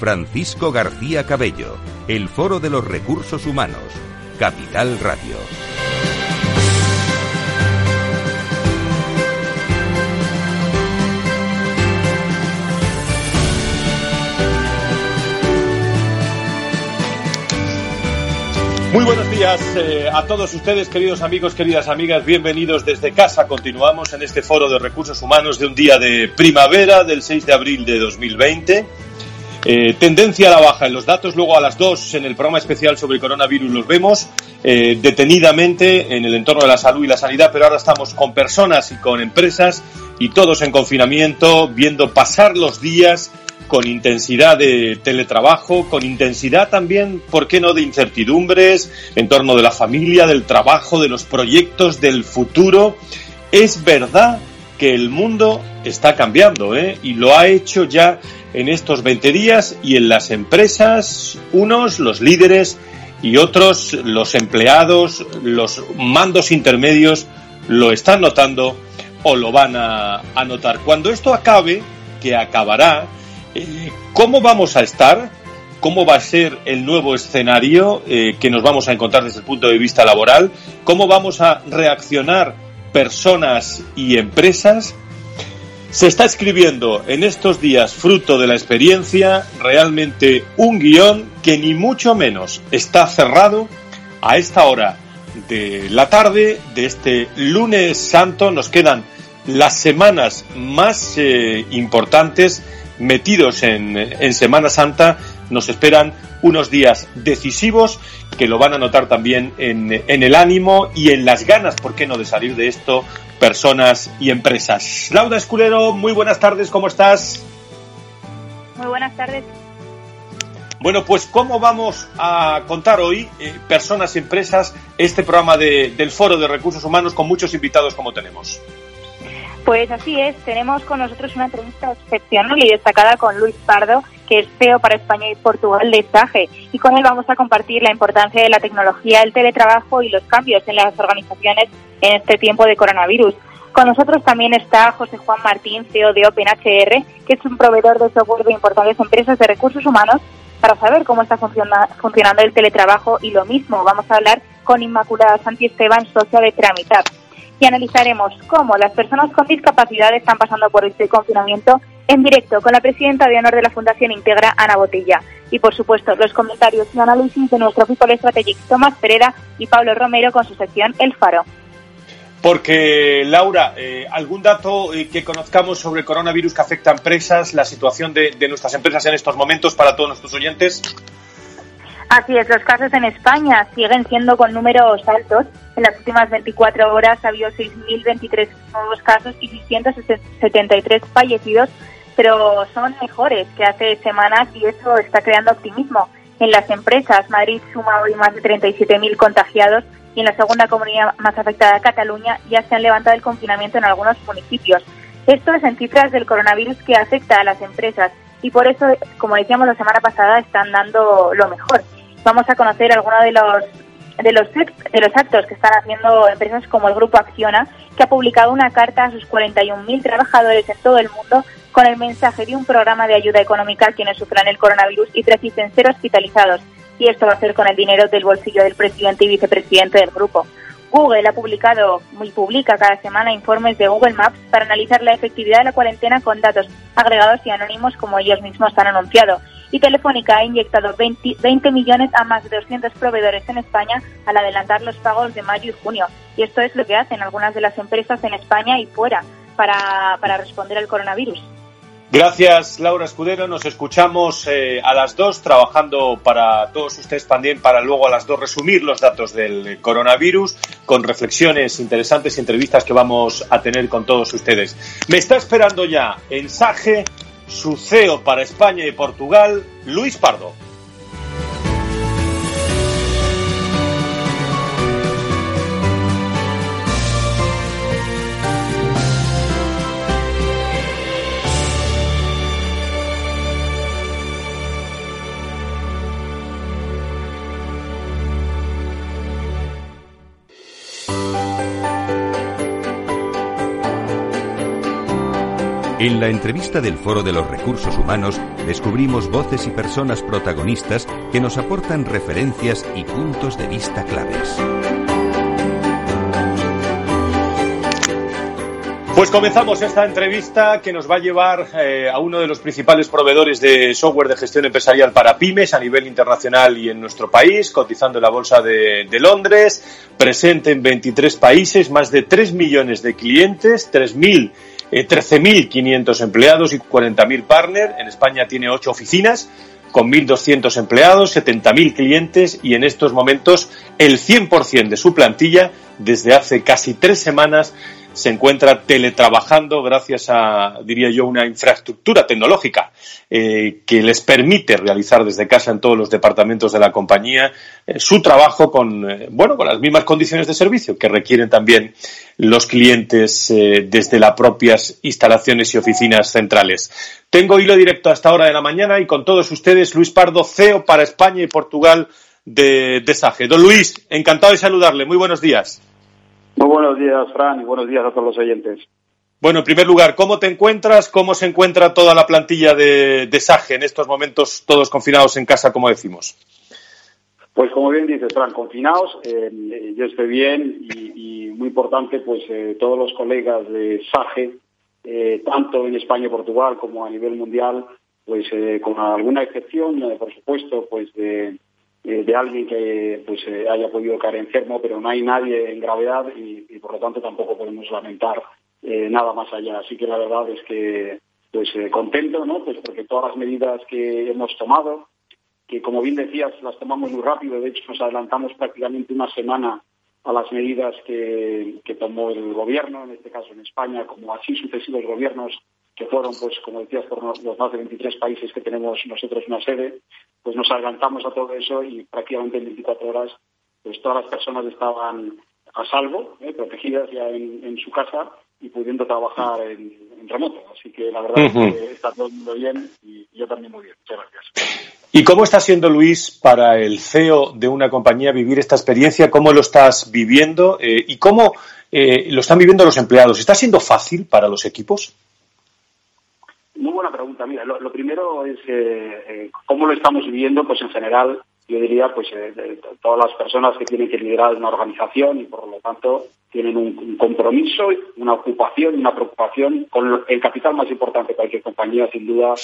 Francisco García Cabello, el Foro de los Recursos Humanos, Capital Radio. Muy buenos días eh, a todos ustedes, queridos amigos, queridas amigas. Bienvenidos desde casa. Continuamos en este foro de recursos humanos de un día de primavera del 6 de abril de 2020. Eh, tendencia a la baja en los datos, luego a las dos en el programa especial sobre coronavirus los vemos eh, detenidamente en el entorno de la salud y la sanidad, pero ahora estamos con personas y con empresas y todos en confinamiento, viendo pasar los días con intensidad de teletrabajo, con intensidad también, ¿por qué no?, de incertidumbres en torno de la familia, del trabajo, de los proyectos, del futuro. Es verdad que el mundo está cambiando, ¿eh? Y lo ha hecho ya en estos 20 días y en las empresas, unos, los líderes, y otros, los empleados, los mandos intermedios, lo están notando o lo van a, notar. Cuando esto acabe, que acabará, eh, ¿cómo vamos a estar? ¿Cómo va a ser el nuevo escenario eh, que nos vamos a encontrar desde el punto de vista laboral? ¿Cómo vamos a reaccionar personas y empresas? Se está escribiendo en estos días, fruto de la experiencia, realmente un guion que ni mucho menos está cerrado a esta hora de la tarde de este lunes santo. Nos quedan las semanas más eh, importantes metidos en, en Semana Santa. Nos esperan unos días decisivos que lo van a notar también en, en, el ánimo y en las ganas, ¿por qué no?, de salir de esto personas y empresas. Laura Esculero, muy buenas tardes, ¿cómo estás? Muy buenas tardes. Bueno, pues ¿cómo vamos a contar hoy, eh, personas y empresas, este programa de, del Foro de Recursos Humanos con muchos invitados como tenemos? Pues así es, tenemos con nosotros una entrevista excepcional y destacada con Luis Pardo, que es CEO para España y Portugal de SAGE, y con él vamos a compartir la importancia de la tecnología, el teletrabajo y los cambios en las organizaciones en este tiempo de coronavirus. Con nosotros también está José Juan Martín, CEO de OpenHR, que es un proveedor de software de importantes empresas de recursos humanos, para saber cómo está funcionando el teletrabajo y lo mismo. Vamos a hablar con Inmaculada Santi Esteban, socia de Tramitar. Y analizaremos cómo las personas con discapacidad están pasando por este confinamiento en directo con la presidenta de honor de la Fundación Integra, Ana Botella. Y por supuesto, los comentarios y análisis de nuestro People Strategic Tomás Pereda y Pablo Romero con su sección El Faro. Porque, Laura, eh, ¿algún dato eh, que conozcamos sobre el coronavirus que afecta a empresas, la situación de, de nuestras empresas en estos momentos para todos nuestros oyentes? Así es, los casos en España siguen siendo con números altos. En las últimas 24 horas ha habido 6.023 nuevos casos y 673 fallecidos, pero son mejores que hace semanas y eso está creando optimismo. En las empresas, Madrid suma hoy más de 37.000 contagiados y en la segunda comunidad más afectada, Cataluña, ya se han levantado el confinamiento en algunos municipios. Esto es en cifras del coronavirus que afecta a las empresas y por eso, como decíamos la semana pasada, están dando lo mejor vamos a conocer algunos de los de los, de los actos que están haciendo empresas como el Grupo Acciona, que ha publicado una carta a sus 41.000 trabajadores en todo el mundo con el mensaje de un programa de ayuda económica a quienes sufran el coronavirus y precisen ser hospitalizados. Y esto va a ser con el dinero del bolsillo del presidente y vicepresidente del grupo. Google ha publicado y publica cada semana informes de Google Maps para analizar la efectividad de la cuarentena con datos agregados y anónimos como ellos mismos han anunciado y Telefónica ha inyectado 20, 20, millones a más de 200 proveedores en España al adelantar los pagos de mayo y junio. Y esto es lo que hacen algunas de las empresas en España y fuera para, para responder al coronavirus. Gracias, Laura Escudero. Nos escuchamos eh, a las dos, trabajando para todos ustedes también, para luego a las dos resumir los datos del coronavirus, con reflexiones interesantes y entrevistas que vamos a tener con todos ustedes. Me está esperando ya en Sage su CEO para España y Portugal, Luis Pardo. En la entrevista del Foro de los Recursos Humanos descubrimos voces y personas protagonistas que nos aportan referencias y puntos de vista claves. Pues comenzamos esta entrevista que nos va a llevar eh, a uno de los principales proveedores de software de gestión empresarial para pymes a nivel internacional y en nuestro país, cotizando en la Bolsa de, de Londres, presente en 23 países, más de 3 millones de clientes, 3.000 eh, 13.500 empleados y 40.000 partners. En España tiene ocho oficinas con 1.200 empleados, 70.000 clientes y en estos momentos el 100% de su plantilla desde hace casi tres semanas se encuentra teletrabajando gracias a, diría yo, una infraestructura tecnológica eh, que les permite realizar desde casa en todos los departamentos de la compañía eh, su trabajo con, eh, bueno, con las mismas condiciones de servicio que requieren también los clientes desde las propias instalaciones y oficinas centrales. Tengo hilo directo hasta hora de la mañana y con todos ustedes Luis Pardo, CEO para España y Portugal de, de SAGE. Don Luis, encantado de saludarle. Muy buenos días. Muy buenos días, Fran, y buenos días a todos los oyentes. Bueno, en primer lugar, ¿cómo te encuentras? ¿Cómo se encuentra toda la plantilla de, de SAGE en estos momentos, todos confinados en casa, como decimos? Pues como bien dices, Fran, confinados, eh, yo estoy bien y, y muy importante, pues eh, todos los colegas de SAGE, eh, tanto en España y Portugal como a nivel mundial, pues eh, con alguna excepción, eh, por supuesto, pues de, eh, de alguien que pues eh, haya podido caer enfermo, pero no hay nadie en gravedad y, por lo tanto tampoco podemos lamentar eh, nada más allá. Así que la verdad es que pues contento, ¿no? Pues porque todas las medidas que hemos tomado, que como bien decías, las tomamos muy rápido, de hecho nos adelantamos prácticamente una semana a las medidas que, que tomó el gobierno, en este caso en España, como así sucesivos gobiernos que fueron, pues como decías, por los más de 23 países que tenemos nosotros una sede, pues nos adelantamos a todo eso y prácticamente en 24 horas pues todas las personas estaban a salvo, ¿eh? protegidas ya en, en, su casa y pudiendo trabajar en, en remoto. Así que la verdad uh -huh. es que está todo el mundo bien y yo también muy bien. Muchas gracias. ¿Y cómo está siendo, Luis, para el CEO de una compañía vivir esta experiencia? ¿Cómo lo estás viviendo? Eh, ¿Y cómo eh, lo están viviendo los empleados? ¿Está siendo fácil para los equipos? Muy buena pregunta. Mira, lo, primero es eh, eh, cómo lo estamos viviendo, pues en general, yo diría, pues eh, todas las personas que tienen que liderar una organización y por lo tanto tienen un, un compromiso, una ocupación, una preocupación con el capital más importante de cualquier compañía, sin duda,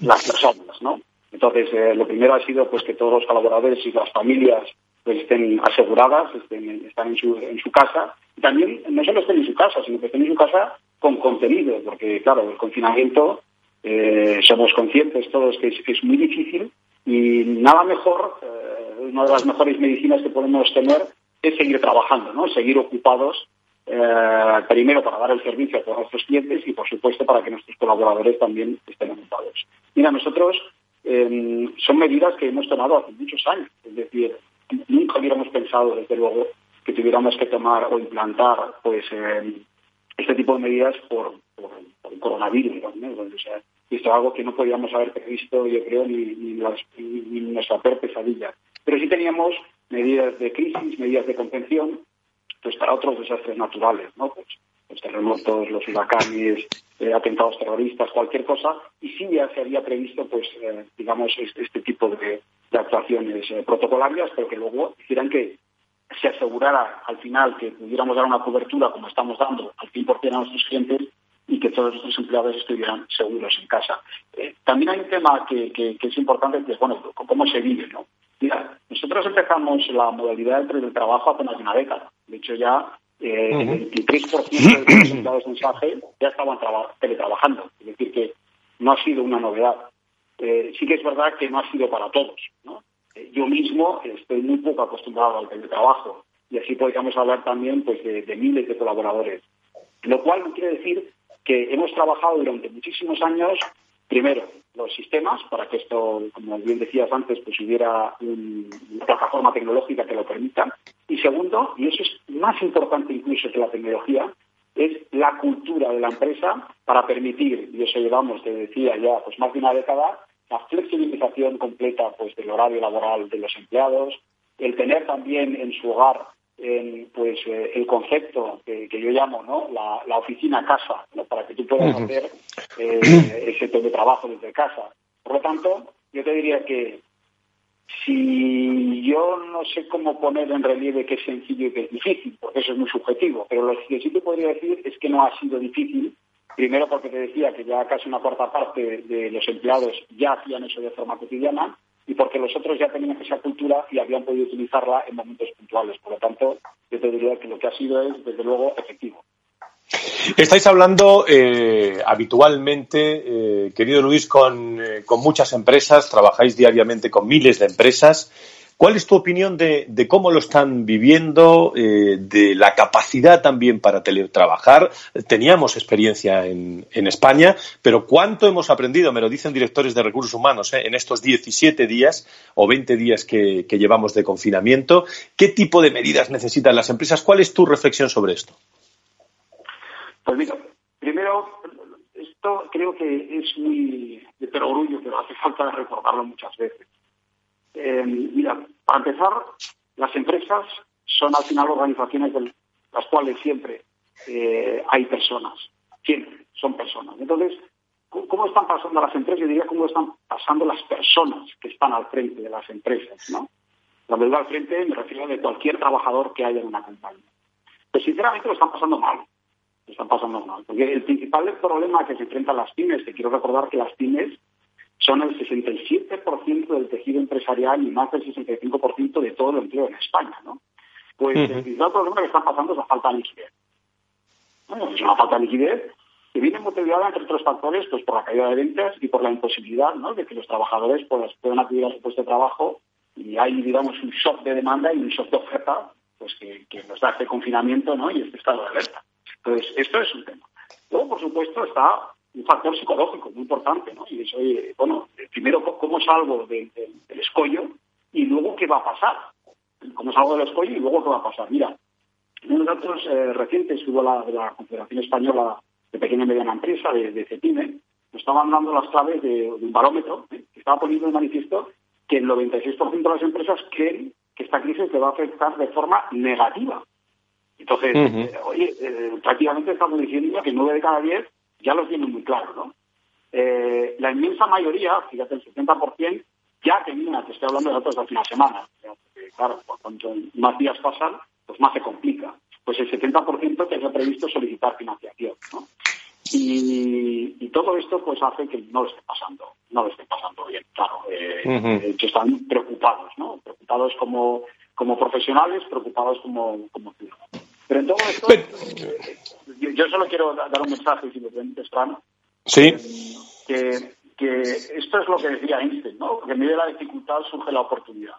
las personas, ¿no? Entonces, eh, lo primero ha sido pues que todos los colaboradores y las familias pues estén aseguradas, estén, están en su, en su casa. Y también no solo estén en su casa, sino que estén en su casa con contenido, porque claro, el confinamiento eh, somos conscientes todos que es, muy difícil y nada mejor, eh, una de las mejores medicinas que podemos tener es seguir trabajando, ¿no? seguir ocupados, eh, primero para dar el servicio a todos nuestros clientes y por supuesto para que nuestros colaboradores también estén ocupados. Mira, nosotros eh, son medidas que hemos tomado hace muchos años, es decir, nunca hubiéramos pensado, desde luego, que tuviéramos que tomar o implantar pues eh, este tipo de medidas por, por, el coronavirus. ¿no? Es algo que no podíamos haber previsto, yo creo, ni, nuestra peor pesadilla. Pero sí teníamos medidas de crisis, medidas de contención, pues para otros desastres naturales. Pues los terremotos, los huracanes, eh, atentados terroristas, cualquier cosa, y sí ya se había previsto, pues, eh, digamos, este, este, tipo de, de actuaciones eh, protocolarias, pero que luego hicieran que se asegurara al final que pudiéramos dar una cobertura como estamos dando al 100% a nuestros clientes y que todos nuestros empleados estuvieran seguros en casa. Eh, también hay un tema que, que, que, es importante, que es, bueno, cómo se vive, ¿no? Mira, nosotros empezamos la modalidad de trabajo hace más de una década. De hecho, ya eh, uh -huh. el 23% de los empleados de mensaje ya estaban teletrabajando. Es decir, que no ha sido una novedad. Eh, sí que es verdad que no ha sido para todos, ¿no? Eh, yo mismo estoy muy poco acostumbrado al teletrabajo y así podríamos hablar también pues de, de miles de colaboradores. Lo cual no quiere decir que hemos trabajado durante muchísimos años, primero, los sistemas, para que esto, como bien decías antes, pues hubiera un, una plataforma tecnológica que lo permita. Y segundo, y eso es más importante incluso que la tecnología, es la cultura de la empresa para permitir, y eso llevamos, te decía ya, pues más de una década, la flexibilización completa pues del horario laboral de los empleados, el tener también en su hogar en, pues eh, el concepto que, que, yo llamo no la, la oficina casa ¿no? para que tú puedas hacer eh, ese teletrabajo desde casa. Por lo tanto, yo te diría que si yo no sé cómo poner en relieve qué es sencillo y qué es difícil, porque eso es muy subjetivo, pero lo que sí te podría decir es que no ha sido difícil, primero porque te decía que ya casi una cuarta parte de los empleados ya hacían eso de forma cotidiana, y porque los otros ya tenían esa cultura y habían podido utilizarla en momentos puntuales. Por lo tanto, yo te diría que lo que ha sido es, desde luego, efectivo. Estáis hablando eh, habitualmente, eh, querido Luis, con, eh, con, muchas empresas, trabajáis diariamente con miles de empresas. ¿Cuál es tu opinión de, cómo lo están viviendo, eh, de la capacidad también para teletrabajar? Teníamos experiencia en, España, pero ¿cuánto hemos aprendido? Me lo dicen directores de recursos humanos ¿eh? en estos 17 días o 20 días que, llevamos de confinamiento. ¿Qué tipo de medidas necesitan las empresas? ¿Cuál es tu reflexión sobre esto? Pues mira, primero, esto creo que es muy de perogrullo, pero hace falta recordarlo muchas veces. Eh, mira, para empezar, las empresas son al final organizaciones de las cuales siempre eh, hay personas, siempre son personas. Entonces, ¿cómo están pasando las empresas? Yo diría cómo están pasando las personas que están al frente de las empresas, ¿no? Cuando digo al frente me refiero a cualquier trabajador que haya en una compañía. Pues sinceramente lo están pasando mal. Lo están pasando mal. Porque el principal problema que se enfrentan las pymes, que quiero recordar que las pymes son el 67% del tejido empresarial y más del 65% de todo el empleo en España, ¿no? Pues el principal problema que están pasando es la falta de liquidez. es una falta de liquidez que viene motivada, entre otros factores, pues por la caída de ventas y por la imposibilidad ¿no? de que los trabajadores pues, puedan acudir a su puesto de trabajo y hay, digamos, un shock de demanda y un shock de oferta pues que, nos da este confinamiento ¿no? y este estado de alerta. Entonces, esto es un tema. Luego, por supuesto, está un factor psicológico muy importante, ¿no? Y eso, bueno, primero cómo salgo del escollo y luego qué va a pasar. Cómo salgo del escollo y luego qué va a pasar. Mira, en unos datos eh, recientes hubo la, de la Confederación Española de Pequeña y Mediana Empresa, de, de CETIME, nos estaban dando las claves de, un barómetro ¿eh? que estaba poniendo en manifiesto que el 96% de las empresas creen que esta crisis le va a afectar de forma negativa. Entonces, eh, oye, prácticamente estamos diciendo que 9 de cada 10 ya lo tienen muy claro, ¿no? Eh, la inmensa mayoría, fíjate, el 70%, ya tenía, te estoy hablando de datos de hace una semana, porque, claro, cuanto más días pasan, pues más se complica. Pues el 70% tenía previsto solicitar financiación, ¿no? Y, todo esto pues hace que no lo esté pasando, no lo esté pasando bien, claro. Eh, están preocupados, ¿no? Preocupados como, como profesionales, preocupados como, como ciudadanos. Pero en todo esto, yo, solo quiero dar un mensaje, si me permites, Fran. Sí. que, que esto es lo que decía Einstein, ¿no? Que en medio de la dificultad surge la oportunidad.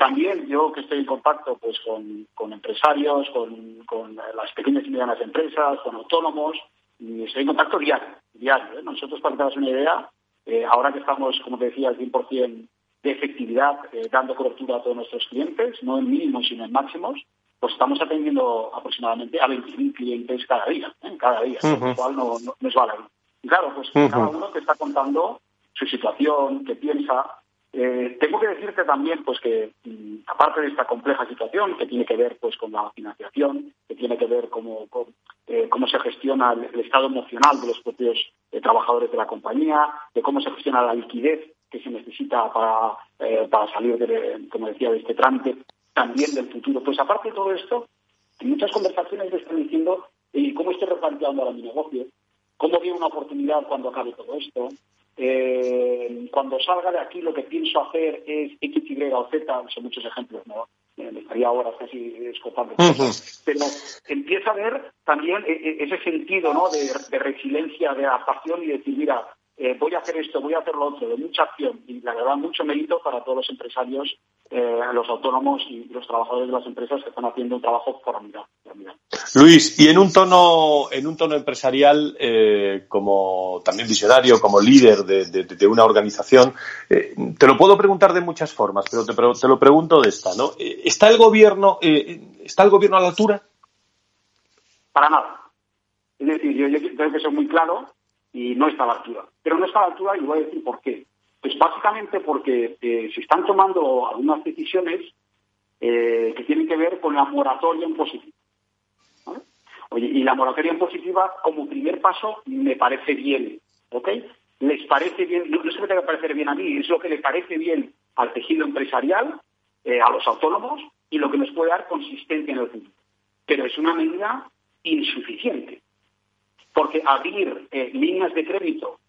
También yo que estoy en contacto pues con, empresarios, con, las pequeñas y medianas empresas, con autónomos, y estoy en contacto diario. diario ¿eh? Nosotros, para que te una idea, eh, ahora que estamos, como te decía, al 100% de efectividad, eh, dando cobertura a todos nuestros clientes, no en mínimos, sino en máximos, pues estamos atendiendo aproximadamente a 20.000 clientes cada día, ¿eh? cada día, lo cual no, no, es Y claro, pues cada uno te está contando su situación, qué piensa. Eh, tengo que decirte también pues que mm, aparte de esta compleja situación que tiene que ver pues con la financiación, que tiene que ver cómo, con, eh, cómo se gestiona el, estado emocional de los propios trabajadores de la compañía, de cómo se gestiona la liquidez que se necesita para, para salir, de, como decía, de este trámite, también del futuro. Pues aparte de todo esto, en muchas conversaciones me están diciendo ¿y cómo estoy replanteando ahora mi negocio, cómo veo una oportunidad cuando acabe todo esto, eh, cuando salga de aquí lo que pienso hacer es X, Y o Z, son muchos ejemplos, ¿no? Me estaría ahora casi escopando. Pero empieza a ver también e, e, ese sentido ¿no? de, de resiliencia, de adaptación y decir, mira, eh, voy a hacer esto, voy a hacer lo otro, de mucha acción y la verdad mucho mérito para todos los empresarios, eh, los autónomos y los trabajadores de las empresas que están haciendo un trabajo formidable. Luis, y en un tono, en un tono empresarial, eh, como también visionario, como líder de, una organización, te lo puedo preguntar de muchas formas, pero te, te lo pregunto de esta, ¿no? ¿Está el gobierno, está el gobierno a la altura? Para nada. Es decir, yo, yo creo que es muy claro y no está a la altura. Pero no está a la altura y voy a decir por qué. Pues básicamente porque eh, se están tomando algunas decisiones eh, que tienen que ver con la moratoria en positivo. O Oye, y la moratoria en positiva, como primer paso, me parece bien, ¿ok? Les parece bien, no, se me tenga que parecer bien a mí, es lo que le parece bien al tejido empresarial, eh, a los autónomos, y lo que nos puede dar consistencia en el futuro. Pero es una medida insuficiente, porque abrir eh, líneas de crédito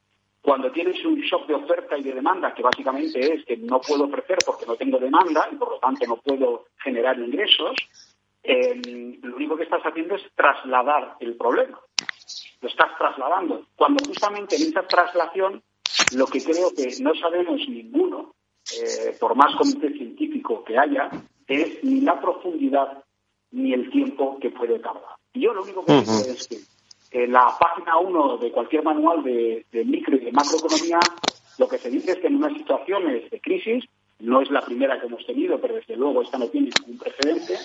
cuando tienes un shock de oferta y de demanda, que básicamente es que no puedo ofrecer porque no tengo demanda y por lo tanto no puedo generar ingresos, eh, lo único que estás haciendo es trasladar el problema. Lo estás trasladando. Cuando justamente en esa traslación, lo que creo que no sabemos ninguno, eh, por más comité científico que haya, es ni la profundidad ni el tiempo que puede tardar. Y yo lo único que digo es que en la página 1 de cualquier manual de, micro y de macroeconomía, lo que se dice es que en unas situaciones de crisis, no es la primera que hemos tenido, pero desde luego esta no tiene ningún precedente,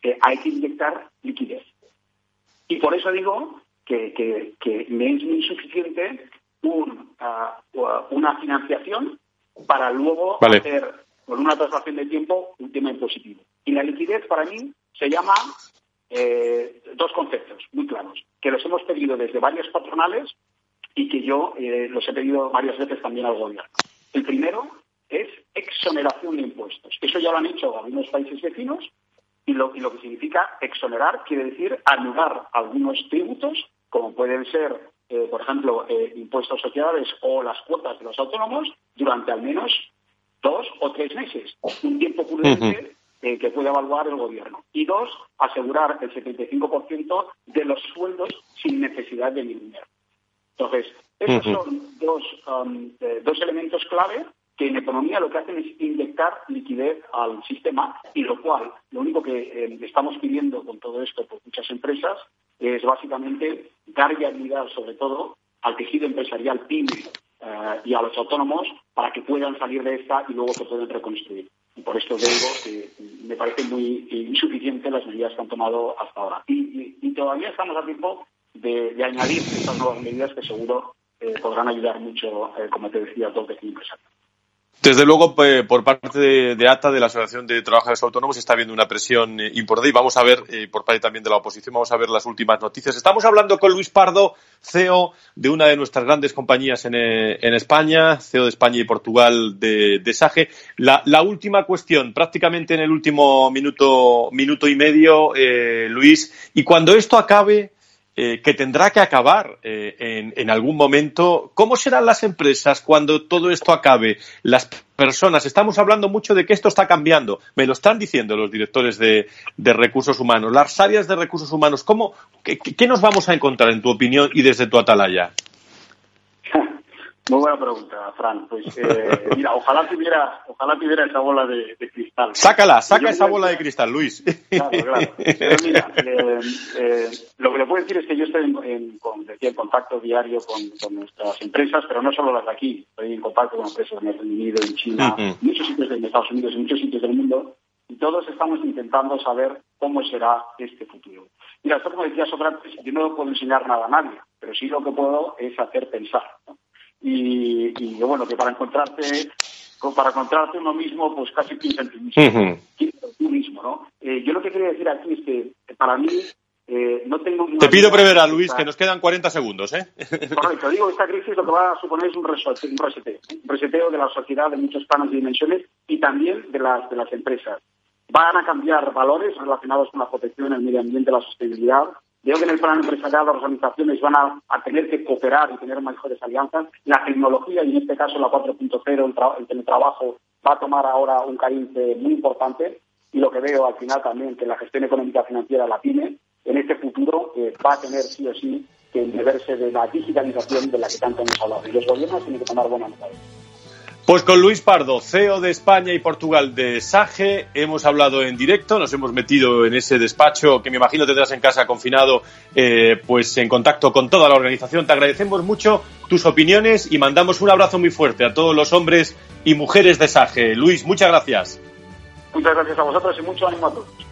que hay que inyectar liquidez. Y por eso digo que, que, me es muy suficiente ah, una financiación para luego hacer con una traslación de tiempo un tema impositivo. Y la liquidez para mí se llama eh, dos conceptos muy claros, que los hemos pedido desde varias patronales y que yo eh, los he pedido varias veces también al gobierno. El primero es exoneración de impuestos. Eso ya lo han hecho algunos países vecinos y lo, que significa exonerar quiere decir anular algunos tributos, como pueden ser, eh, por ejemplo, impuestos sociales o las cuotas de los autónomos, durante al menos dos o tres meses, un tiempo prudente eh, que puede evaluar el gobierno. Y dos, asegurar el 75% de los sueldos sin necesidad de dinero. Entonces, estos son dos, um, eh, dos elementos clave que en economía lo que hacen es inyectar liquidez al sistema y lo cual, lo único que eh, estamos pidiendo con todo esto por muchas empresas es básicamente dar viabilidad sobre todo al tejido empresarial PYME y a los autónomos para que puedan salir de esta y luego se puedan reconstruir. Por esto digo que me parece muy insuficiente las medidas que han tomado hasta ahora. Y, todavía estamos a tiempo de, añadir estas nuevas medidas que seguro eh, podrán ayudar mucho, eh, como te decía, a todo el tejido empresarial. Desde luego, por parte de, ATA, de la Asociación de Trabajadores Autónomos, está habiendo una presión eh, importante y vamos a ver, eh, por parte también de la oposición, vamos a ver las últimas noticias. Estamos hablando con Luis Pardo, CEO de una de nuestras grandes compañías en, eh, España, CEO de España y Portugal de, de SAGE. La, última cuestión, prácticamente en el último minuto, minuto y medio, Luis, y cuando esto acabe, eh, que tendrá que acabar eh, en, algún momento. ¿Cómo serán las empresas cuando todo esto acabe? Las personas, estamos hablando mucho de que esto está cambiando. Me lo están diciendo los directores de, recursos humanos. Las áreas de recursos humanos, ¿cómo, qué, nos vamos a encontrar, en tu opinión y desde tu atalaya? Muy buena pregunta, Fran. Pues eh, mira, ojalá tuviera, ojalá tuviera esa bola de, cristal. Sácala, saca esa bola de cristal, Luis. Claro, claro. Pero mira, eh, eh, lo que le puedo decir es que yo estoy en, en contacto diario con, nuestras empresas, pero no solo las de aquí. Estoy en contacto con empresas en el Reino Unido, en China, en muchos sitios de Estados Unidos, en muchos sitios del mundo, y todos estamos intentando saber cómo será este futuro. Mira, esto como decía Sócrates, yo no puedo enseñar nada a nadie, pero sí lo que puedo es hacer pensar. ¿no? Y, bueno, que para encontrarte para encontrarte uno mismo, pues casi piensa en ti mismo. Tú mismo, ¿no? Eh, yo lo que quería decir aquí es que para mí eh, no tengo... Te pido brevedad, Luis, que nos quedan 40 segundos, ¿eh? Correcto. Digo, esta crisis lo que va a suponer es un, reseteo, un reseteo, un reseteo de la sociedad de muchos planos y dimensiones y también de las, de las empresas. Van a cambiar valores relacionados con la protección, el medio ambiente, la sostenibilidad, Veo que en el plan empresarial las organizaciones van a, tener que cooperar y tener mejores alianzas. La tecnología, y en este caso la 4.0, el, teletrabajo, va a tomar ahora un cariz muy importante. Y lo que veo al final también, que la gestión económica financiera, la PYME, en este futuro eh, va a tener sí o sí que deberse de la digitalización de la que tanto hemos hablado. Y los gobiernos tienen que tomar buena nota pues con Luis Pardo, CEO de España y Portugal de SAGE, hemos hablado en directo, nos hemos metido en ese despacho que me imagino tendrás en casa confinado, eh, pues en contacto con toda la organización. Te agradecemos mucho tus opiniones y mandamos un abrazo muy fuerte a todos los hombres y mujeres de SAGE. Luis, muchas gracias. Muchas gracias a vosotros y mucho ánimo a todos.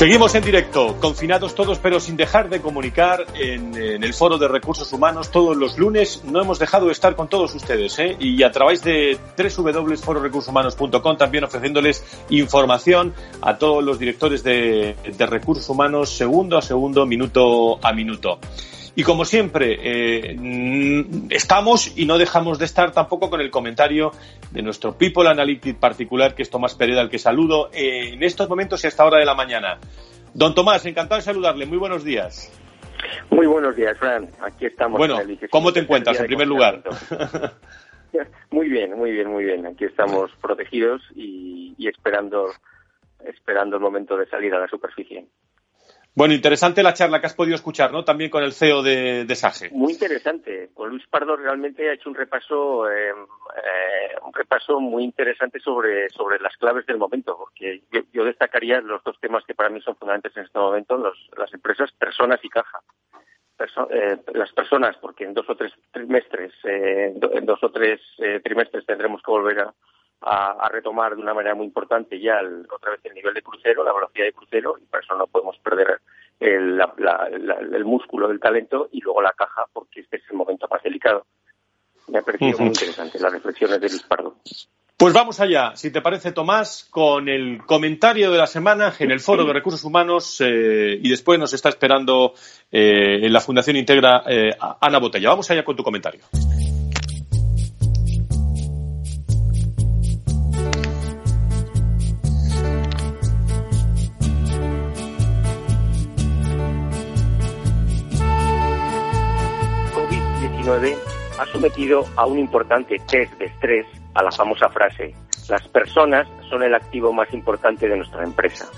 Seguimos en directo, confinados todos, pero sin dejar de comunicar en, el Foro de Recursos Humanos todos los lunes. No hemos dejado de estar con todos ustedes, ¿eh? y a través de www.fororecursoshumanos.com también ofreciéndoles información a todos los directores de, de recursos humanos segundo a segundo, minuto a minuto. Y como siempre, eh, estamos y no dejamos de estar tampoco con el comentario de nuestro People Analytics particular, que es Tomás Pereda, al que saludo eh, en estos momentos y hasta hora de la mañana. Don Tomás, encantado de saludarle. Muy buenos días. Muy buenos días, Fran. Aquí estamos. Bueno, ¿cómo te encuentras en primer lugar? Muy bien, muy bien, muy bien. Aquí estamos protegidos y, y esperando, esperando el momento de salir a la superficie. Bueno, interesante la charla que has podido escuchar, ¿no? También con el CEO de, de SAGE. Muy interesante. Con Luis Pardo realmente ha hecho un repaso, eh, eh, un repaso muy interesante sobre, sobre las claves del momento, porque yo, destacaría los dos temas que para mí son fundamentales en este momento, los, las empresas, personas y caja. Eh, las personas, porque en dos o tres trimestres, eh, en dos o tres trimestres tendremos que volver a, a, a, retomar de una manera muy importante ya el, otra vez el nivel de crucero, la velocidad de crucero, y por eso no podemos perder el, la, la, la, el músculo del talento y luego la caja, porque este es el momento más delicado. Me ha parecido uh -huh. muy interesante las reflexiones de Luis Pardo. Pues vamos allá, si te parece, Tomás, con el comentario de la semana en el Foro de Recursos Humanos eh, y después nos está esperando eh, en la Fundación Integra eh, Ana Botella. Vamos allá con tu comentario. Ha sometido a un importante test de estrés a la famosa frase, las personas son el activo más importante de nuestra empresa.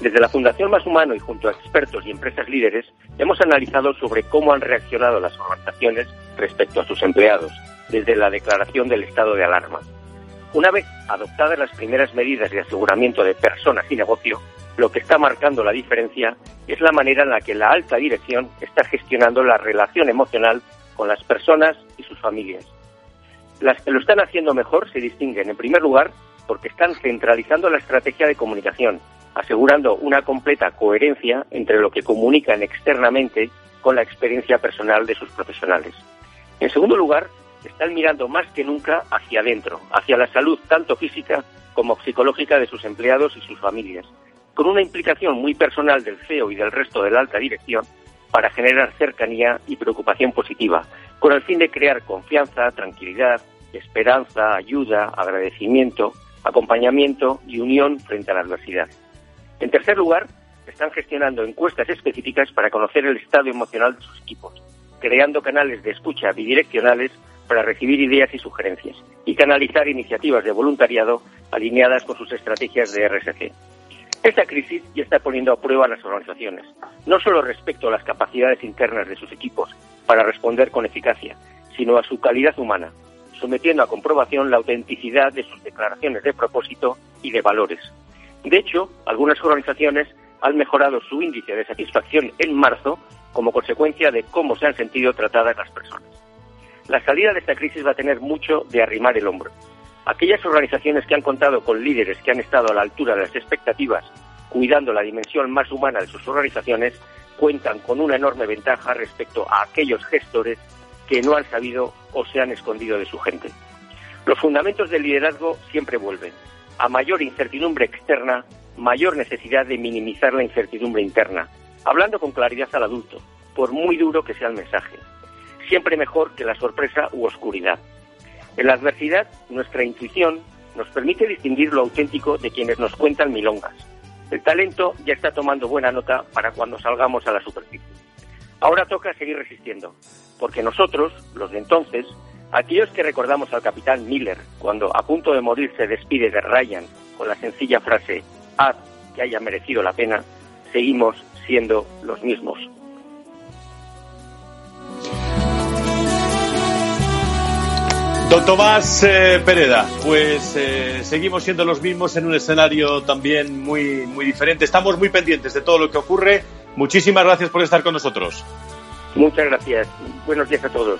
Desde la Fundación Más Humano y junto a expertos y empresas líderes, hemos analizado sobre cómo han reaccionado las organizaciones respecto a sus empleados, desde la declaración del estado de alarma. Una vez adoptadas las primeras medidas de aseguramiento de personas y negocio, lo que está marcando la diferencia es la manera en la que la alta dirección está gestionando la relación emocional con las personas y sus familias. Las que lo están haciendo mejor se distinguen, en primer lugar, porque están centralizando la estrategia de comunicación, asegurando una completa coherencia entre lo que comunican externamente con la experiencia personal de sus profesionales. En segundo lugar, están mirando más que nunca hacia adentro, hacia la salud tanto física como psicológica de sus empleados y sus familias, con una implicación muy personal del CEO y del resto de la alta dirección para generar cercanía y preocupación positiva, con el fin de crear confianza, tranquilidad, esperanza, ayuda, agradecimiento, acompañamiento y unión frente a la adversidad. En tercer lugar, están gestionando encuestas específicas para conocer el estado emocional de sus equipos, creando canales de escucha bidireccionales para recibir ideas y sugerencias y canalizar iniciativas de voluntariado alineadas con sus estrategias de RSC. Esta crisis ya está poniendo a prueba a las organizaciones, no solo respecto a las capacidades internas de sus equipos para responder con eficacia, sino a su calidad humana, sometiendo a comprobación la autenticidad de sus declaraciones de propósito y de valores. De hecho, algunas organizaciones han mejorado su índice de satisfacción en marzo como consecuencia de cómo se han sentido tratadas las personas. La salida de esta crisis va a tener mucho de arrimar el hombro. Aquellas organizaciones que han contado con líderes que han estado a la altura de las expectativas, cuidando la dimensión más humana de sus organizaciones, cuentan con una enorme ventaja respecto a aquellos gestores que no han sabido o se han escondido de su gente. Los fundamentos del liderazgo siempre vuelven. A mayor incertidumbre externa, mayor necesidad de minimizar la incertidumbre interna, hablando con claridad al adulto, por muy duro que sea el mensaje. Siempre mejor que la sorpresa u oscuridad. En la adversidad, nuestra intuición nos permite distinguir lo auténtico de quienes nos cuentan milongas. El talento ya está tomando buena nota para cuando salgamos a la superficie. Ahora toca seguir resistiendo, porque nosotros, los de entonces, aquellos que recordamos al capitán Miller cuando a punto de morir se despide de Ryan con la sencilla frase haz que haya merecido la pena, seguimos siendo los mismos. Don Tomás eh, Pereda, pues eh, seguimos siendo los mismos en un escenario también muy, muy diferente. Estamos muy pendientes de todo lo que ocurre. Muchísimas gracias por estar con nosotros. Muchas gracias. Buenos días a todos.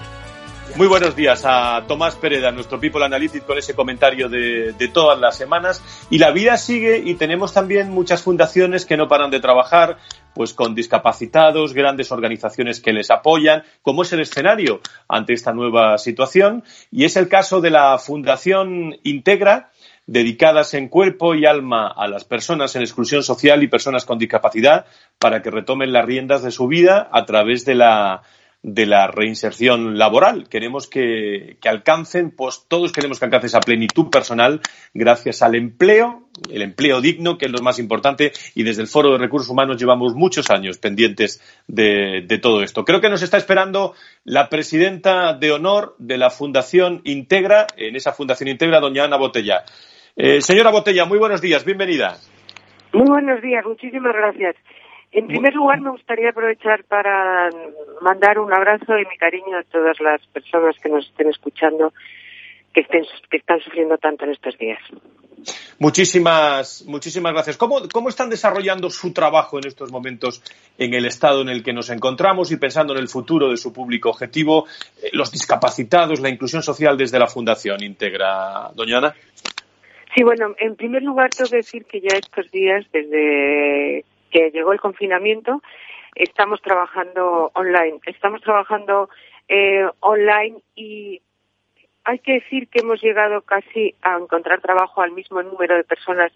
Muy buenos días a Tomás Pereda, nuestro People Analytics, con ese comentario de, de, todas las semanas. Y la vida sigue y tenemos también muchas fundaciones que no paran de trabajar, pues con discapacitados, grandes organizaciones que les apoyan, como es el escenario ante esta nueva situación. Y es el caso de la Fundación Integra, dedicadas en cuerpo y alma a las personas en exclusión social y personas con discapacidad para que retomen las riendas de su vida a través de la de la reinserción laboral. Queremos que, alcancen, pues todos queremos que alcancen esa plenitud personal gracias al empleo, el empleo digno, que es lo más importante, y desde el Foro de Recursos Humanos llevamos muchos años pendientes de, de todo esto. Creo que nos está esperando la presidenta de honor de la Fundación Integra, en esa Fundación Integra, doña Ana Botella. Eh, señora Botella, muy buenos días, bienvenida. Muy buenos días, muchísimas gracias. En primer lugar, me gustaría aprovechar para mandar un abrazo y mi cariño a todas las personas que nos estén escuchando, que, estén, que están sufriendo tanto en estos días. Muchísimas, muchísimas gracias. ¿Cómo, ¿Cómo están desarrollando su trabajo en estos momentos en el estado en el que nos encontramos y pensando en el futuro de su público objetivo, eh, los discapacitados, la inclusión social desde la Fundación Integra? Doña Ana. Sí, bueno, en primer lugar tengo que decir que ya estos días, desde que llegó el confinamiento, estamos trabajando online. Estamos trabajando eh, online y hay que decir que hemos llegado casi a encontrar trabajo al mismo número de personas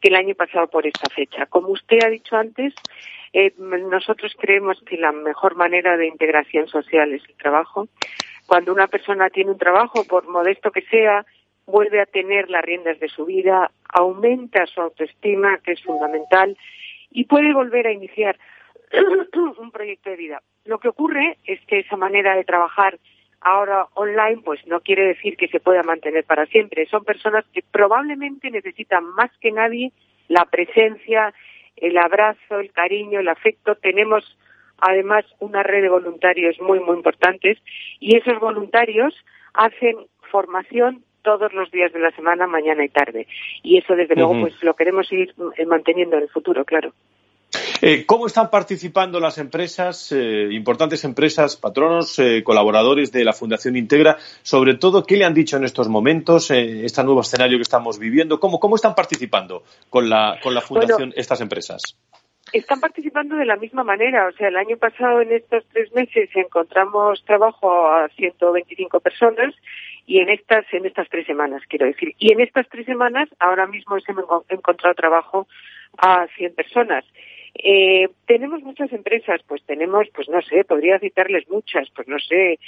que el año pasado por esta fecha. Como usted ha dicho antes, eh, nosotros creemos que la mejor manera de integración social es el trabajo. Cuando una persona tiene un trabajo, por modesto que sea, vuelve a tener las riendas de su vida, aumenta su autoestima, que es fundamental, y puede volver a iniciar un proyecto de vida. Lo que ocurre es que esa manera de trabajar ahora online, pues no quiere decir que se pueda mantener para siempre. Son personas que probablemente necesitan más que nadie la presencia, el abrazo, el cariño, el afecto. Tenemos además una red de voluntarios muy, muy importantes y esos voluntarios hacen formación todos los días de la semana, mañana y tarde. Y eso, desde luego, pues lo queremos seguir eh, manteniendo en el futuro, claro. Eh, ¿Cómo están participando las empresas, eh, importantes empresas, patronos, eh, colaboradores de la Fundación Integra? Sobre todo, ¿qué le han dicho en estos momentos, este nuevo escenario que estamos viviendo? ¿Cómo, cómo están participando con la, con la Fundación bueno, estas empresas? Están participando de la misma manera. O sea, el año pasado, en estos tres meses, encontramos trabajo a 125 personas y en estas en estas tres semanas quiero decir y en estas tres semanas ahora mismo hemos encontrado trabajo a 100 personas eh, tenemos muchas empresas pues tenemos pues no sé podría citarles muchas pues no sé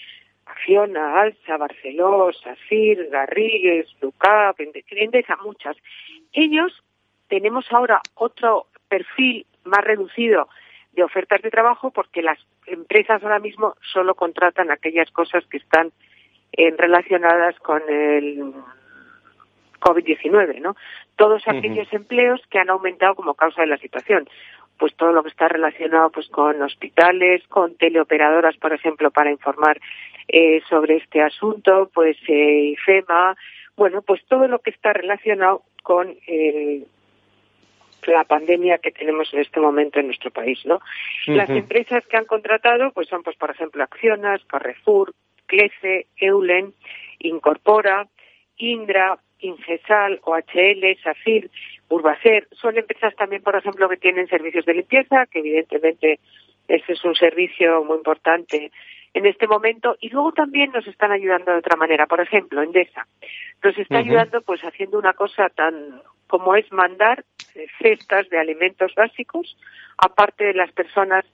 Acciona, Alsa, Barceló, Safir, Garrigues, Lucap, Endesa, muchas. Ellos tenemos ahora otro perfil más reducido de ofertas de trabajo porque las empresas ahora mismo solo contratan aquellas cosas que están en, relacionadas con el COVID-19, ¿no? Todos aquellos uh -huh. empleos que han aumentado como causa de la situación. pues todo lo que está relacionado pues con hospitales, con teleoperadoras, por ejemplo, para informar eh, sobre este asunto, pues eh, IFEMA, bueno, pues todo lo que está relacionado con la pandemia que tenemos en este momento en nuestro país, ¿no? Las empresas que han contratado, pues son, pues por ejemplo, Accionas, Carrefour, Clece, Eulen, Incorpora, Indra, Ingesal, OHL, Safir, Urbacer. Son empresas también, por ejemplo, que tienen servicios de limpieza, que evidentemente ese es un servicio muy importante en este momento y luego también nos están ayudando de otra manera. Por ejemplo, Endesa nos está ayudando pues haciendo una cosa tan como es mandar eh, cestas de alimentos básicos aparte de las personas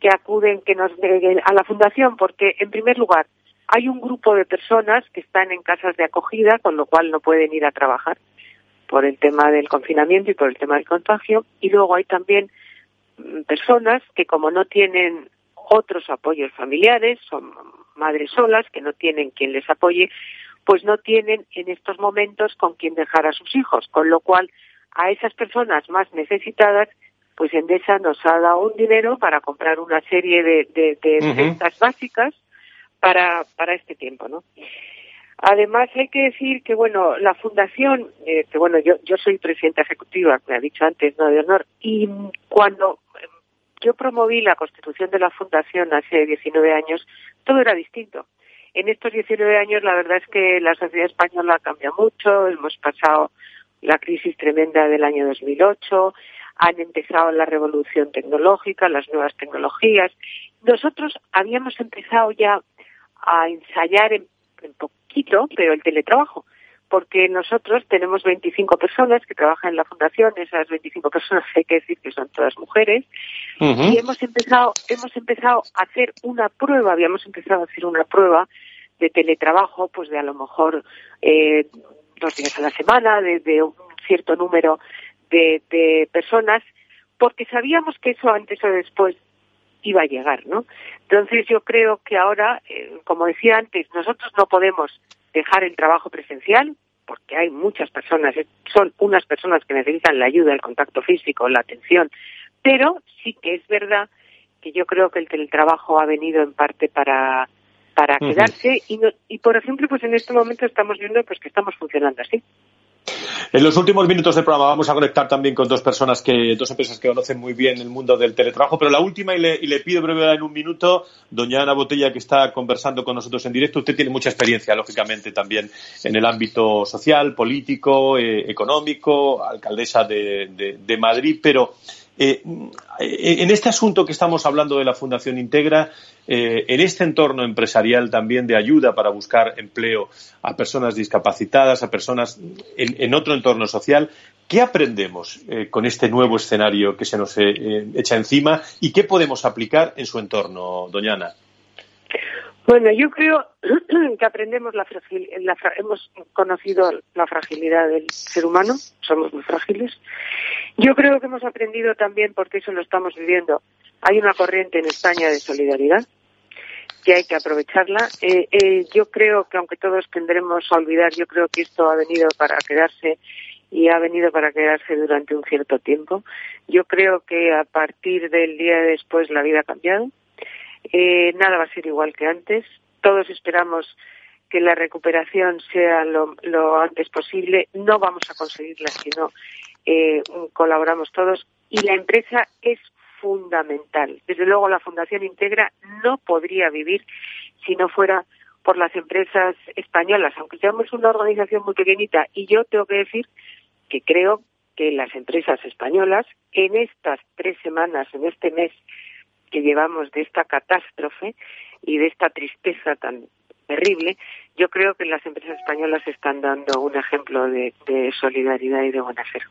que acuden que nos a la fundación porque en primer lugar hay un grupo de personas que están en casas de acogida con lo cual no pueden ir a trabajar por el tema del confinamiento y por el tema del contagio y luego hay también mm, personas que como no tienen otros apoyos familiares, son madres solas que no tienen quien les apoye, pues no tienen en estos momentos con quien dejar a sus hijos, con lo cual a esas personas más necesitadas, pues Endesa nos ha dado un dinero para comprar una serie de, de, básicas para, para este tiempo, ¿no? Además, hay que decir que, bueno, la fundación, eh, que bueno, yo, yo soy presidenta ejecutiva, me ha dicho antes, no de honor, y cuando yo promoví la constitución de la fundación hace 19 años, todo era distinto. En estos 19 años la verdad es que la sociedad española cambia mucho, hemos pasado la crisis tremenda del año 2008, han empezado la revolución tecnológica, las nuevas tecnologías. Nosotros habíamos empezado ya a ensayar en, en poquito, pero el teletrabajo porque nosotros tenemos 25 personas que trabajan en la fundación, esas 25 personas hay que decir que son todas mujeres, y hemos empezado, hemos empezado a hacer una prueba, habíamos empezado a hacer una prueba de teletrabajo, pues de a lo mejor eh, dos días a la semana, de, un cierto número de, de personas, porque sabíamos que eso antes o después iba a llegar, ¿no? Entonces yo creo que ahora, eh, como decía antes, nosotros no podemos dejar el trabajo presencial, porque hay muchas personas, son unas personas que necesitan la ayuda, el contacto físico, la atención, pero sí que es verdad que yo creo que el teletrabajo ha venido en parte para para quedarse y, y por ejemplo pues en este momento estamos viendo pues que estamos funcionando así. En los últimos minutos del programa vamos a conectar también con dos personas que, dos empresas que conocen muy bien el mundo del teletrabajo, pero la última, y le, pido brevedad en un minuto, doña Ana Botella, que está conversando con nosotros en directo, usted tiene mucha experiencia, lógicamente, también en el ámbito social, político, eh, económico, alcaldesa de Madrid, pero eh, en este asunto que estamos hablando de la Fundación Integra, eh, en este entorno empresarial también de ayuda para buscar empleo a personas discapacitadas, a personas en, otro entorno social, ¿qué aprendemos eh, con este nuevo escenario que se nos echa encima y qué podemos aplicar en su entorno, doña Ana? Bueno, yo creo que aprendemos la, la hemos conocido la fragilidad del ser humano, somos muy frágiles. Yo creo que hemos aprendido también, porque eso lo estamos viviendo, hay una corriente en España de solidaridad que hay que aprovecharla. Eh, eh, yo creo que aunque todos tendremos a olvidar, yo creo que esto ha venido para quedarse y ha venido para quedarse durante un cierto tiempo. Yo creo que a partir del día de después la vida ha cambiado eh, nada va a ser igual que antes. Todos esperamos que la recuperación sea lo, antes posible. No vamos a conseguirla si no eh, colaboramos todos. Y la empresa es fundamental. Desde luego, la Fundación Integra no podría vivir si no fuera por las empresas españolas, aunque seamos una organización muy pequeñita. Y yo tengo que decir que creo que las empresas españolas en estas tres semanas, en este mes que llevamos de esta catástrofe y de esta tristeza tan terrible, yo creo que las empresas españolas están dando un ejemplo de, solidaridad y de buen hacer.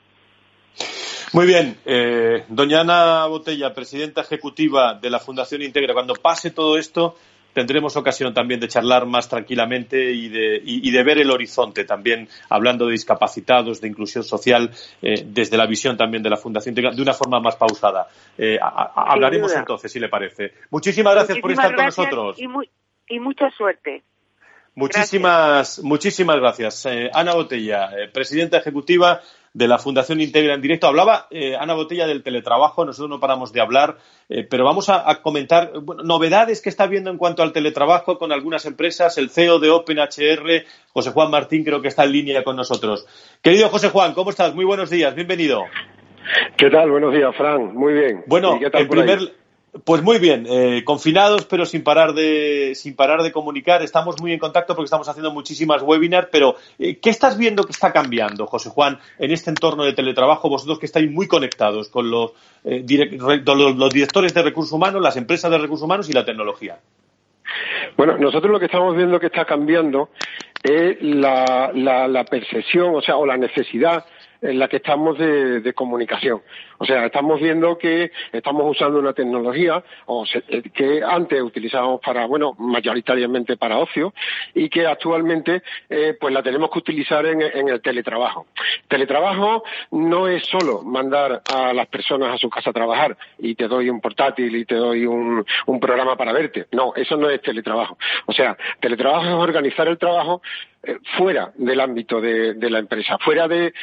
Muy bien, eh, doña Ana Botella, presidenta ejecutiva de la Fundación Integra, cuando pase todo esto, tendremos ocasión también de charlar más tranquilamente y de, y, de ver el horizonte, también hablando de discapacitados, de inclusión social, eh, desde la visión también de la Fundación, de una forma más pausada. Eh, hablaremos entonces, si le parece. Muchísimas gracias por estar con nosotros. Y, mucha suerte. Muchísimas, muchísimas gracias. Eh, Ana Botella, presidenta ejecutiva de la Fundación Integra en directo. Hablaba eh, Ana Botella del teletrabajo, nosotros no paramos de hablar, eh, pero vamos a, comentar novedades que está viendo en cuanto al teletrabajo con algunas empresas. El CEO de OpenHR, José Juan Martín, creo que está en línea con nosotros. Querido José Juan, ¿cómo estás? Muy buenos días, bienvenido. ¿Qué tal? Buenos días, Fran. Muy bien. Bueno, en primer, pues muy bien, eh, confinados pero sin parar de sin parar de comunicar. Estamos muy en contacto porque estamos haciendo muchísimas webinars. Pero eh, ¿qué estás viendo que está cambiando, José Juan, en este entorno de teletrabajo? Vosotros que estáis muy conectados con los, eh, los, directores de recursos humanos, las empresas de recursos humanos y la tecnología. Bueno, nosotros lo que estamos viendo que está cambiando es la, la, la percepción, o sea, o la necesidad en la que estamos de, comunicación. O sea, estamos viendo que estamos usando una tecnología eh, que antes utilizábamos para, bueno, mayoritariamente para ocio y que actualmente eh, pues la tenemos que utilizar en, el teletrabajo. Teletrabajo no es solo mandar a las personas a su casa a trabajar y te doy un portátil y te doy un, un programa para verte. No, eso no es teletrabajo. O sea, teletrabajo es organizar el trabajo fuera del ámbito de, la empresa, fuera de,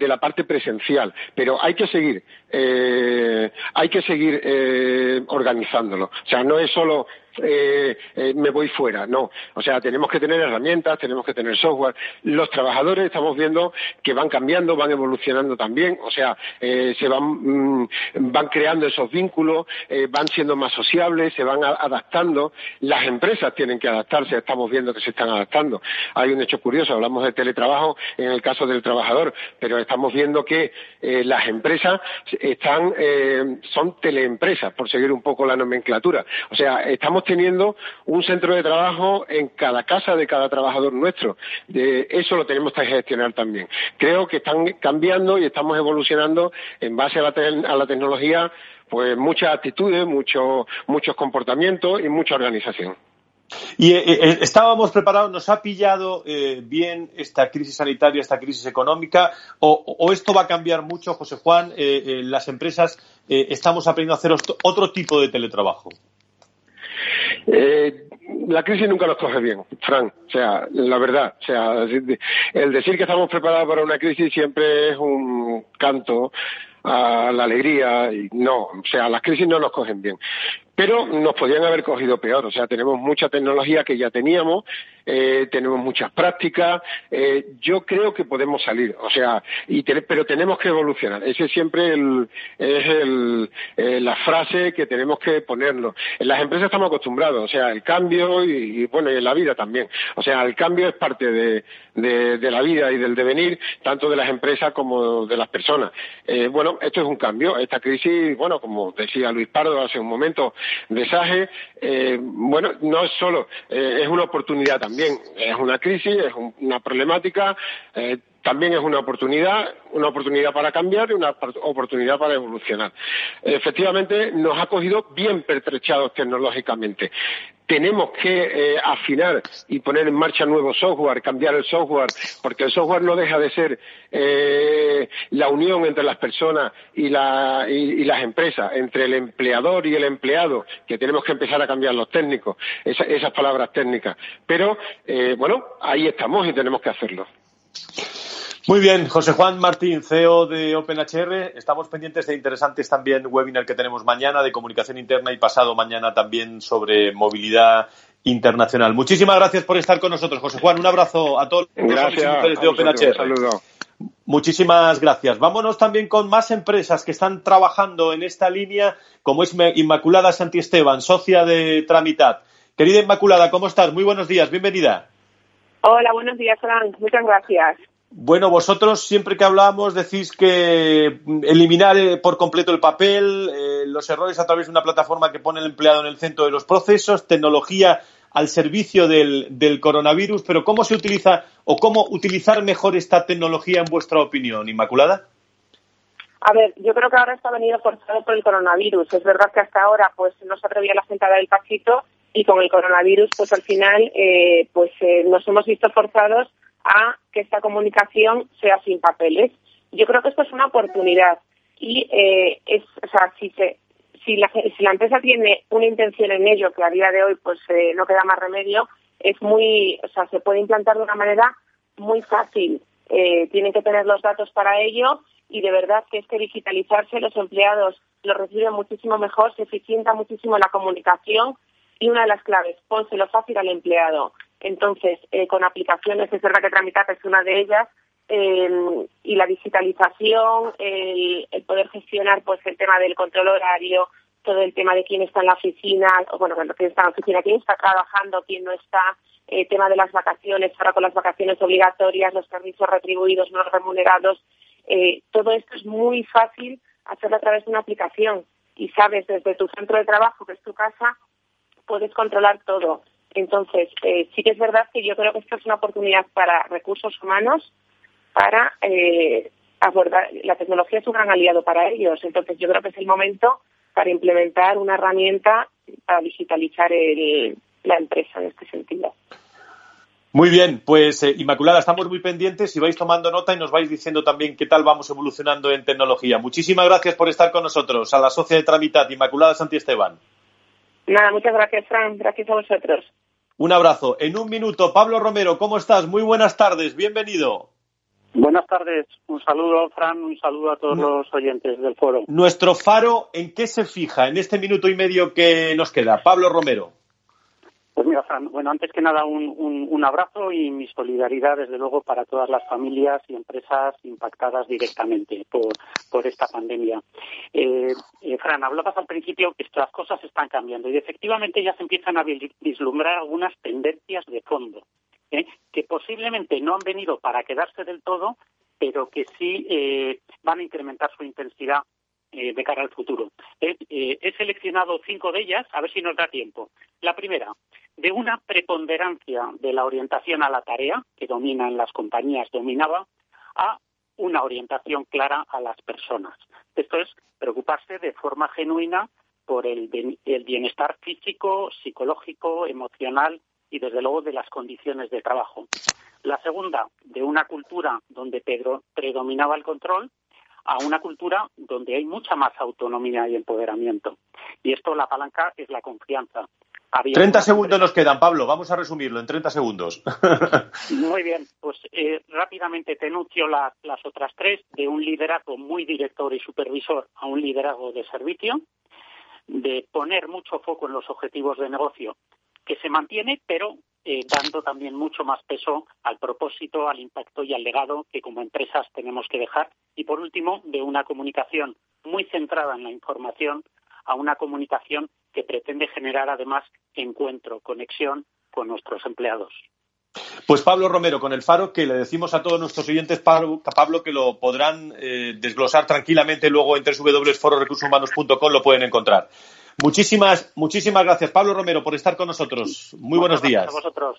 la parte presencial, pero hay que seguir, eh, hay que seguir eh, organizándolo. O sea, no es solo eh, eh, me voy fuera. No, o sea, tenemos que tener herramientas, tenemos que tener software. Los trabajadores estamos viendo que van cambiando, van evolucionando también, o sea, eh, se van, mm, van creando esos vínculos, eh, van siendo más sociables, se van adaptando. Las empresas tienen que adaptarse, estamos viendo que se están adaptando. Hay un hecho curioso, hablamos de teletrabajo en el caso del trabajador, pero estamos viendo que las empresas están, son teleempresas, por seguir un poco la nomenclatura. O sea, estamos teniendo un centro de trabajo en cada casa de cada trabajador nuestro. eso lo tenemos que gestionar también. Creo que están cambiando y estamos evolucionando en base a la, tecnología, pues muchas actitudes, muchos muchos comportamientos y mucha organización. Y eh, eh, estábamos preparados, nos ha pillado eh, bien esta crisis sanitaria, esta crisis económica, o, esto va a cambiar mucho, José Juan, las empresas estamos aprendiendo a hacer otro tipo de teletrabajo. Uh, la crisis nunca nos coge bien, Fran. O sea, la verdad. O sea, el decir que estamos preparados para una crisis siempre es un canto a la alegría y no, o sea, las crisis no nos cogen bien pero nos podrían haber cogido peor. O sea, tenemos mucha tecnología que ya teníamos, eh, tenemos muchas prácticas. Eh, yo creo que podemos salir, o sea, y pero tenemos que evolucionar. Ese siempre es el, eh, la frase que tenemos que ponerlo. En las empresas estamos acostumbrados, o sea, el cambio y, bueno, y en la vida también. O sea, el cambio es parte de, de, la vida y del devenir, tanto de las empresas como de las personas. Eh, bueno, esto es un cambio. Esta crisis, bueno, como decía Luis Pardo hace un momento, de eh, bueno, no es solo, eh, es una oportunidad también, es una crisis, es una problemática, también es una oportunidad, una oportunidad para cambiar y una oportunidad para evolucionar. Efectivamente, nos ha cogido bien pertrechados tecnológicamente. Tenemos que eh, afinar y poner en marcha nuevo software, cambiar el software, porque el software no deja de ser eh, la unión entre las personas y, las empresas, entre el empleador y el empleado, que tenemos que empezar a cambiar los técnicos, esas palabras técnicas. Pero, eh, bueno, ahí estamos y tenemos que hacerlo. Muy bien, José Juan Martín, CEO de OpenHR. Estamos pendientes de interesantes también webinar que tenemos mañana de comunicación interna y pasado mañana también sobre movilidad internacional. Muchísimas gracias por estar con nosotros, José Juan. Un abrazo a todos los mujeres de OpenHR. Saludo. Muchísimas gracias. Vámonos también con más empresas que están trabajando en esta línea, como es Inmaculada Santiesteban, socia de Tramitat. Querida Inmaculada, ¿cómo estás? Muy buenos días, bienvenida. Hola, buenos días, Frank. Muchas gracias. Bueno, vosotros siempre que hablamos decís que eliminar eh, por completo el papel, eh, los errores a través de una plataforma que pone el empleado en el centro de los procesos, tecnología al servicio del, coronavirus, pero ¿cómo se utiliza o cómo utilizar mejor esta tecnología en vuestra opinión, Inmaculada? A ver, yo creo que ahora está venido forzado por el coronavirus. Es verdad que hasta ahora pues no se atrevía la sentada del pasito y con el coronavirus pues al final eh, pues nos hemos visto forzados a que esta comunicación sea sin papeles. Yo creo que esto es una oportunidad y eh, es, o sea, si se si la, si la empresa tiene una intención en ello, que a día de hoy pues eh, no queda más remedio, es muy, o sea, se puede implantar de una manera muy fácil. eh, tienen que tener los datos para ello y de verdad que es que digitalizarse los empleados lo reciben muchísimo mejor, se eficienta muchísimo la comunicación y una de las claves, pónselo fácil al empleado. Entonces, eh, con aplicaciones, es verdad que Tramitat es una de ellas, eh, y la digitalización, el, el, poder gestionar pues el tema del control horario, todo el tema de quién está en la oficina, o bueno, quién está en la oficina, quién está trabajando, quién no está, el tema de las vacaciones, ahora con las vacaciones obligatorias, los servicios retribuidos, no remunerados, eh, todo esto es muy fácil hacerlo a través de una aplicación y sabes desde tu centro de trabajo, que es tu casa, puedes controlar todo. Entonces, eh, sí que es verdad que yo creo que esto es una oportunidad para recursos humanos para eh, abordar. La tecnología es un gran aliado para ellos. Entonces, yo creo que es el momento para implementar una herramienta para digitalizar el, la empresa en este sentido. Muy bien, pues eh, Inmaculada, estamos muy pendientes y vais tomando nota y nos vais diciendo también qué tal vamos evolucionando en tecnología. Muchísimas gracias por estar con nosotros, a la socia de Tramitat, Inmaculada Santi Esteban. Nada, muchas gracias, Fran. Gracias a vosotros. Un abrazo. En un minuto, Pablo Romero, ¿cómo estás? Muy buenas tardes, bienvenido. Buenas tardes, un saludo, Fran, un saludo a todos los oyentes del foro. Nuestro faro, ¿en qué se fija en este minuto y medio que nos queda? Pablo Romero. Pues mira, Fran, bueno, antes que nada un, un, abrazo y mi solidaridad, desde luego, para todas las familias y empresas impactadas directamente por, por esta pandemia. Eh, eh, Fran, hablabas al principio que estas cosas están cambiando y efectivamente ya se empiezan a vislumbrar algunas tendencias de fondo, ¿eh? que posiblemente no han venido para quedarse del todo, pero que sí van a incrementar su intensidad eh, de cara al futuro. He, eh, he, seleccionado cinco de ellas, a ver si nos da tiempo. La primera, de una preponderancia de la orientación a la tarea, que domina en las compañías, dominaba, a una orientación clara a las personas. Esto es preocuparse de forma genuina por el bienestar físico, psicológico, emocional y, desde luego, de las condiciones de trabajo. La segunda, de una cultura donde predominaba el control, a una cultura donde hay mucha más autonomía y empoderamiento. Y esto, la palanca, es la confianza. Había 30 segundos nos quedan, Pablo. Vamos a resumirlo en 30 segundos. Muy bien, pues eh, rápidamente te anuncio la, las otras tres, de un liderazgo muy director y supervisor a un liderazgo de servicio, de poner mucho foco en los objetivos de negocio que se mantiene, pero eh, dando también mucho más peso al propósito, al impacto y al legado que como empresas tenemos que dejar. Y por último, de una comunicación muy centrada en la información a una comunicación que pretende generar además encuentro, conexión con nuestros empleados. Pues Pablo Romero, con el faro, que le decimos a todos nuestros oyentes, Pablo, que lo podrán eh, desglosar tranquilamente luego en www.fororecursoshumanos.com, lo pueden encontrar. Muchísimas, muchísimas gracias, Pablo Romero, por estar con nosotros. Muy buenos días. A vosotros.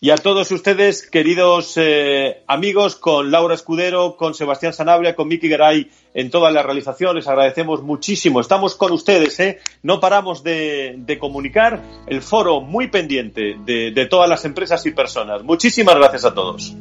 Y a todos ustedes, queridos eh, amigos, con Laura Escudero, con Sebastián Sanabria, con Miki Garay en toda la realización, les agradecemos muchísimo. Estamos con ustedes, ¿eh? no paramos de, de comunicar el foro muy pendiente de, de todas las empresas y personas. Muchísimas gracias a todos.